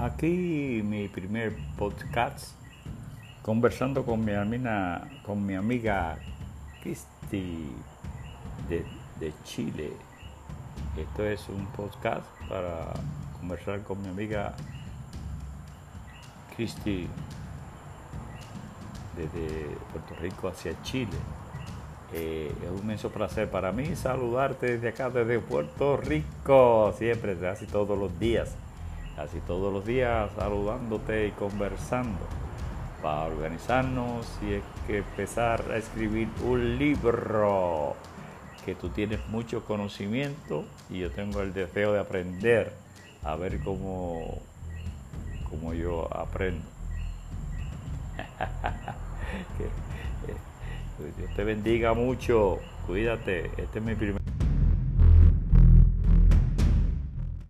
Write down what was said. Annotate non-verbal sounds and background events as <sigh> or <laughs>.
Aquí mi primer podcast conversando con mi amiga, con mi amiga Cristi de, Chile. Esto es un podcast para conversar con mi amiga Cristi desde Puerto Rico hacia Chile. Eh, es un inmenso placer para mí saludarte desde acá, desde Puerto Rico, siempre, casi todos los días, casi todos los días saludándote y conversando para organizarnos y es que empezar a escribir un libro que tú tienes mucho conocimiento y yo tengo el deseo de aprender a ver cómo, cómo yo aprendo. <laughs> que, Dios te bendiga mucho. Cuídate. Este es mi primer.